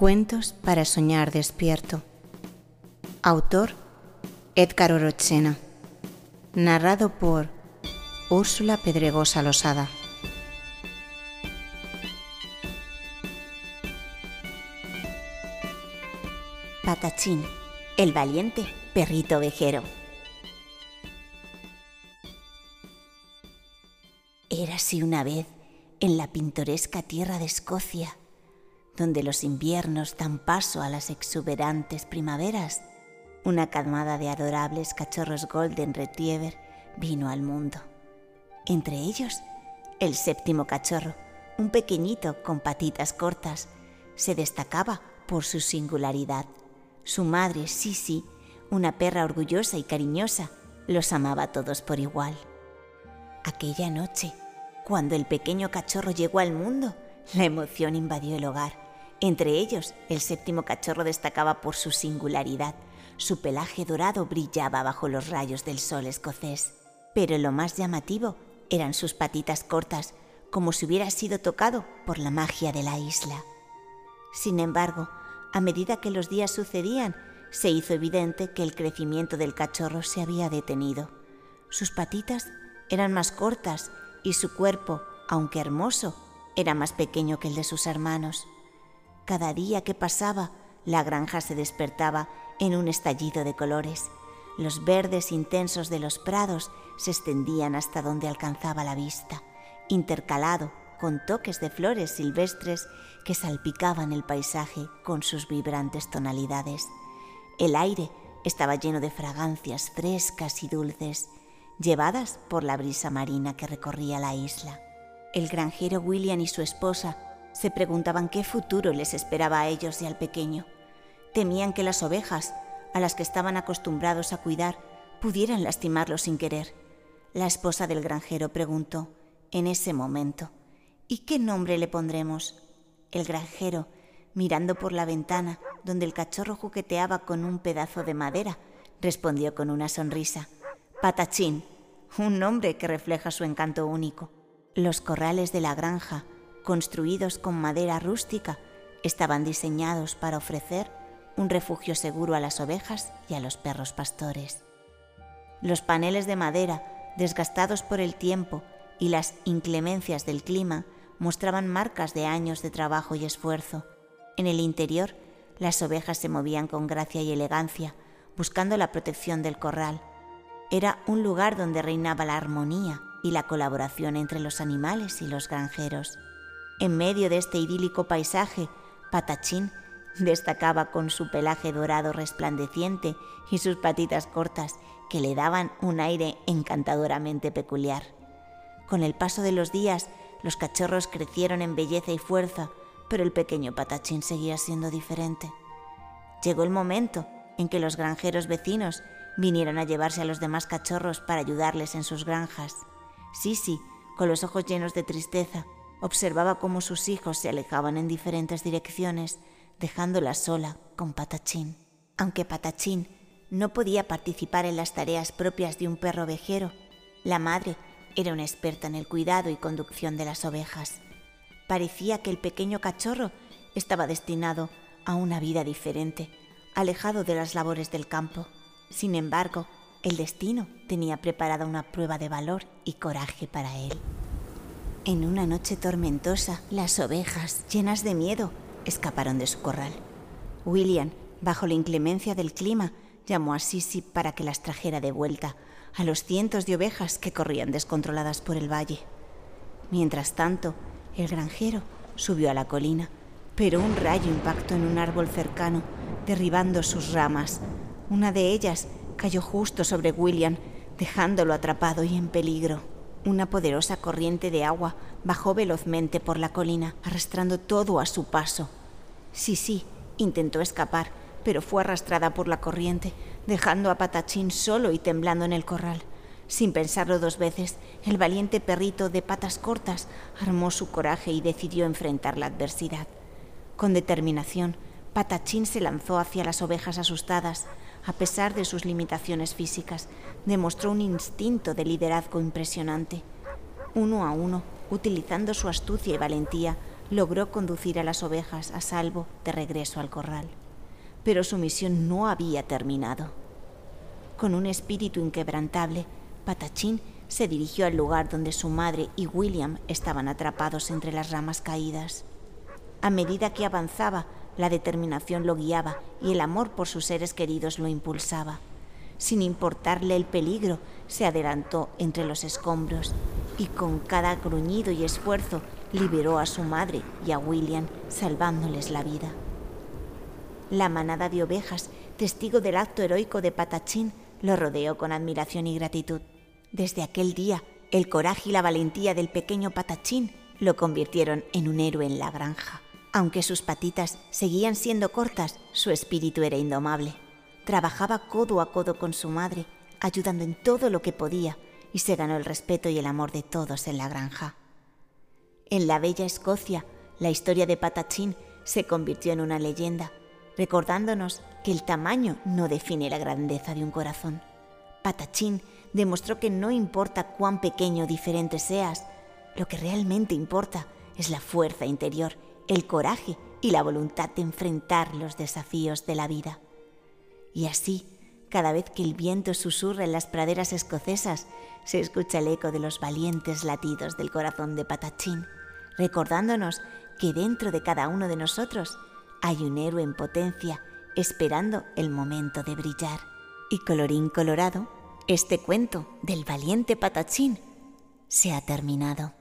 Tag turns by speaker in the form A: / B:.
A: Cuentos para soñar despierto. Autor Edgar Orochena. Narrado por Úrsula Pedregosa Losada.
B: Patachín, el valiente perrito vejero. Érase una vez en la pintoresca tierra de Escocia, donde los inviernos dan paso a las exuberantes primaveras, una camada de adorables cachorros Golden Retriever vino al mundo. Entre ellos, el séptimo cachorro, un pequeñito con patitas cortas, se destacaba por su singularidad. Su madre, Sisi, una perra orgullosa y cariñosa, los amaba a todos por igual. Aquella noche, cuando el pequeño cachorro llegó al mundo, la emoción invadió el hogar. Entre ellos, el séptimo cachorro destacaba por su singularidad. Su pelaje dorado brillaba bajo los rayos del sol escocés. Pero lo más llamativo eran sus patitas cortas, como si hubiera sido tocado por la magia de la isla. Sin embargo, a medida que los días sucedían, se hizo evidente que el crecimiento del cachorro se había detenido. Sus patitas eran más cortas y su cuerpo, aunque hermoso, era más pequeño que el de sus hermanos. Cada día que pasaba, la granja se despertaba en un estallido de colores. Los verdes intensos de los prados se extendían hasta donde alcanzaba la vista, intercalado con toques de flores silvestres que salpicaban el paisaje con sus vibrantes tonalidades. El aire estaba lleno de fragancias frescas y dulces, llevadas por la brisa marina que recorría la isla. El granjero William y su esposa se preguntaban qué futuro les esperaba a ellos y al pequeño. Temían que las ovejas, a las que estaban acostumbrados a cuidar, pudieran lastimarlos sin querer. La esposa del granjero preguntó, en ese momento, ¿y qué nombre le pondremos? El granjero, mirando por la ventana donde el cachorro jugueteaba con un pedazo de madera, respondió con una sonrisa, Patachín, un nombre que refleja su encanto único. Los corrales de la granja, construidos con madera rústica, estaban diseñados para ofrecer un refugio seguro a las ovejas y a los perros pastores. Los paneles de madera, desgastados por el tiempo y las inclemencias del clima, mostraban marcas de años de trabajo y esfuerzo. En el interior, las ovejas se movían con gracia y elegancia, buscando la protección del corral, era un lugar donde reinaba la armonía y la colaboración entre los animales y los granjeros. En medio de este idílico paisaje, Patachín destacaba con su pelaje dorado resplandeciente y sus patitas cortas que le daban un aire encantadoramente peculiar. Con el paso de los días, los cachorros crecieron en belleza y fuerza, pero el pequeño Patachín seguía siendo diferente. Llegó el momento en que los granjeros vecinos vinieron a llevarse a los demás cachorros para ayudarles en sus granjas. Sisi, con los ojos llenos de tristeza, observaba cómo sus hijos se alejaban en diferentes direcciones, dejándola sola con Patachín. Aunque Patachín no podía participar en las tareas propias de un perro vejero, la madre era una experta en el cuidado y conducción de las ovejas. Parecía que el pequeño cachorro estaba destinado a una vida diferente, alejado de las labores del campo. Sin embargo, el destino tenía preparada una prueba de valor y coraje para él. En una noche tormentosa, las ovejas, llenas de miedo, escaparon de su corral. William, bajo la inclemencia del clima, llamó a Sisi para que las trajera de vuelta a los cientos de ovejas que corrían descontroladas por el valle. Mientras tanto, el granjero subió a la colina, pero un rayo impactó en un árbol cercano, derribando sus ramas, una de ellas cayó justo sobre William, dejándolo atrapado y en peligro. Una poderosa corriente de agua bajó velozmente por la colina, arrastrando todo a su paso. Sí, sí, intentó escapar, pero fue arrastrada por la corriente, dejando a Patachín solo y temblando en el corral. Sin pensarlo dos veces, el valiente perrito de patas cortas armó su coraje y decidió enfrentar la adversidad. Con determinación, Patachín se lanzó hacia las ovejas asustadas, a pesar de sus limitaciones físicas, demostró un instinto de liderazgo impresionante. Uno a uno, utilizando su astucia y valentía, logró conducir a las ovejas a salvo de regreso al corral. Pero su misión no había terminado. Con un espíritu inquebrantable, Patachín se dirigió al lugar donde su madre y William estaban atrapados entre las ramas caídas. A medida que avanzaba, la determinación lo guiaba y el amor por sus seres queridos lo impulsaba. Sin importarle el peligro, se adelantó entre los escombros y con cada gruñido y esfuerzo liberó a su madre y a William, salvándoles la vida. La manada de ovejas, testigo del acto heroico de Patachín, lo rodeó con admiración y gratitud. Desde aquel día, el coraje y la valentía del pequeño Patachín lo convirtieron en un héroe en la granja. Aunque sus patitas seguían siendo cortas, su espíritu era indomable. Trabajaba codo a codo con su madre, ayudando en todo lo que podía, y se ganó el respeto y el amor de todos en la granja. En la bella Escocia, la historia de Patachín se convirtió en una leyenda, recordándonos que el tamaño no define la grandeza de un corazón. Patachín demostró que no importa cuán pequeño o diferente seas, lo que realmente importa es la fuerza interior el coraje y la voluntad de enfrentar los desafíos de la vida. Y así, cada vez que el viento susurra en las praderas escocesas, se escucha el eco de los valientes latidos del corazón de Patachín, recordándonos que dentro de cada uno de nosotros hay un héroe en potencia esperando el momento de brillar. Y colorín colorado, este cuento del valiente Patachín se ha terminado.